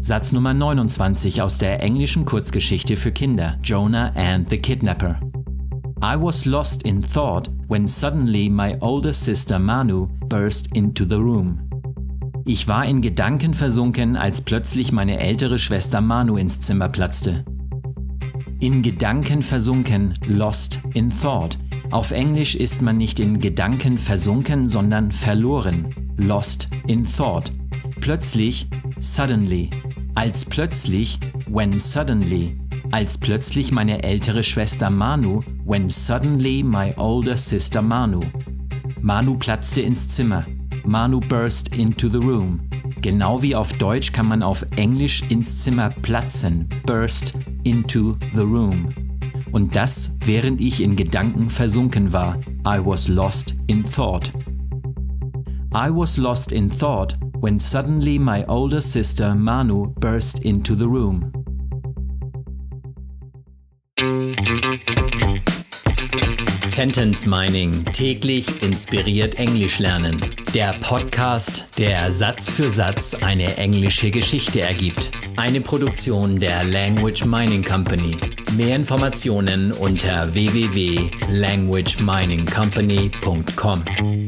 Satz Nummer 29 aus der englischen Kurzgeschichte für Kinder Jonah and the Kidnapper. I was lost in thought when suddenly my older sister Manu burst into the room. Ich war in Gedanken versunken, als plötzlich meine ältere Schwester Manu ins Zimmer platzte. In Gedanken versunken, lost in thought. Auf Englisch ist man nicht in Gedanken versunken, sondern verloren, lost in thought. Plötzlich, suddenly. Als plötzlich, when suddenly. Als plötzlich meine ältere Schwester Manu when suddenly my older sister Manu. Manu platzte ins Zimmer. Manu burst into the room. Genau wie auf Deutsch kann man auf Englisch ins Zimmer platzen. Burst into the room. Und das, während ich in Gedanken versunken war. I was lost in thought. I was lost in thought when suddenly my older sister Manu burst into the room. Sentence Mining täglich inspiriert Englisch lernen. Der Podcast, der Satz für Satz eine englische Geschichte ergibt. Eine Produktion der Language Mining Company. Mehr Informationen unter www.languageminingcompany.com.